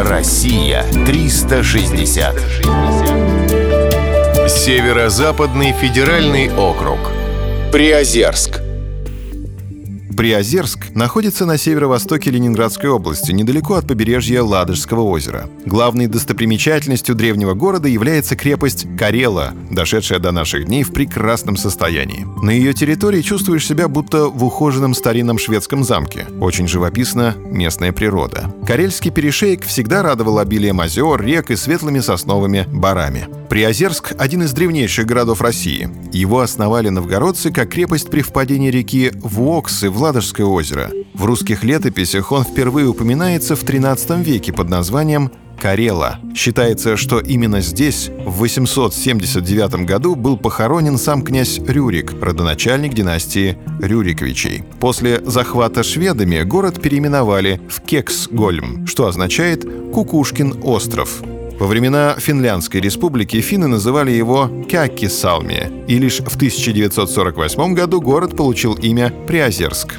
Россия 360. Северо-западный федеральный округ. Приозерск. Приозерск находится на северо-востоке Ленинградской области, недалеко от побережья Ладожского озера. Главной достопримечательностью древнего города является крепость Карела, дошедшая до наших дней в прекрасном состоянии. На ее территории чувствуешь себя будто в ухоженном старинном шведском замке. Очень живописна местная природа. Карельский перешеек всегда радовал обилием озер, рек и светлыми сосновыми барами. Приозерск – один из древнейших городов России. Его основали новгородцы как крепость при впадении реки Вуоксы в Ладожское озеро. В русских летописях он впервые упоминается в XIII веке под названием Карела. Считается, что именно здесь в 879 году был похоронен сам князь Рюрик, родоначальник династии Рюриковичей. После захвата шведами город переименовали в Кексгольм, что означает «Кукушкин остров». Во времена Финляндской республики финны называли его Кяккисалми, и лишь в 1948 году город получил имя Приозерск.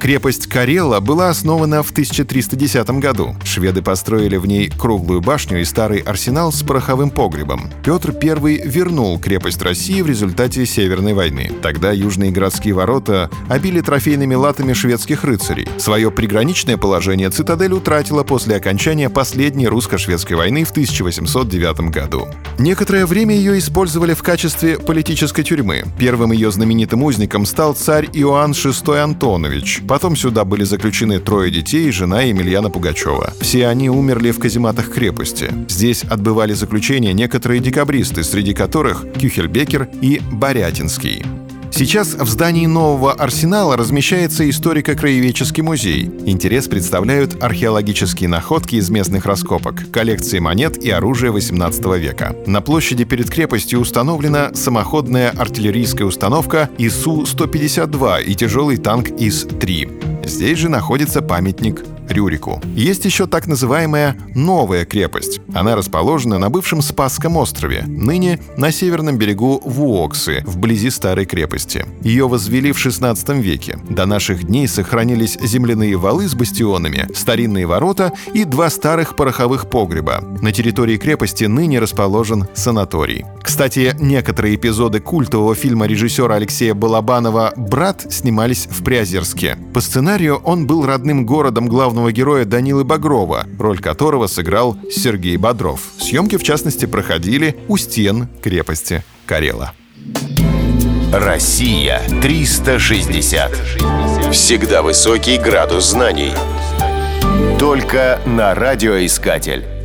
Крепость Карела была основана в 1310 году. Шведы построили в ней круглую башню и старый арсенал с пороховым погребом. Петр I вернул крепость России в результате Северной войны. Тогда южные городские ворота обили трофейными латами шведских рыцарей. Свое приграничное положение цитадель утратила после окончания последней русско-шведской войны в 1809 году. Некоторое время ее использовали в качестве политической тюрьмы. Первым ее знаменитым узником стал царь Иоанн VI Антонович. Потом сюда были заключены трое детей и жена Емельяна Пугачева. Все они умерли в казематах крепости. Здесь отбывали заключение некоторые декабристы, среди которых Кюхельбекер и Борятинский. Сейчас в здании нового арсенала размещается историко-краеведческий музей. Интерес представляют археологические находки из местных раскопок, коллекции монет и оружия XVIII века. На площади перед крепостью установлена самоходная артиллерийская установка ИСУ-152 и тяжелый танк ИС-3. Здесь же находится памятник Рюрику. Есть еще так называемая «Новая крепость». Она расположена на бывшем Спасском острове, ныне на северном берегу Вуоксы, вблизи старой крепости. Ее возвели в 16 веке. До наших дней сохранились земляные валы с бастионами, старинные ворота и два старых пороховых погреба. На территории крепости ныне расположен санаторий. Кстати, некоторые эпизоды культового фильма режиссера Алексея Балабанова «Брат» снимались в Приозерске. По сценарию он был родным городом главного героя Данилы Багрова, роль которого сыграл Сергей Бодров. Съемки, в частности, проходили у стен крепости Карела. Россия 360. Всегда высокий градус знаний. Только на радиоискатель.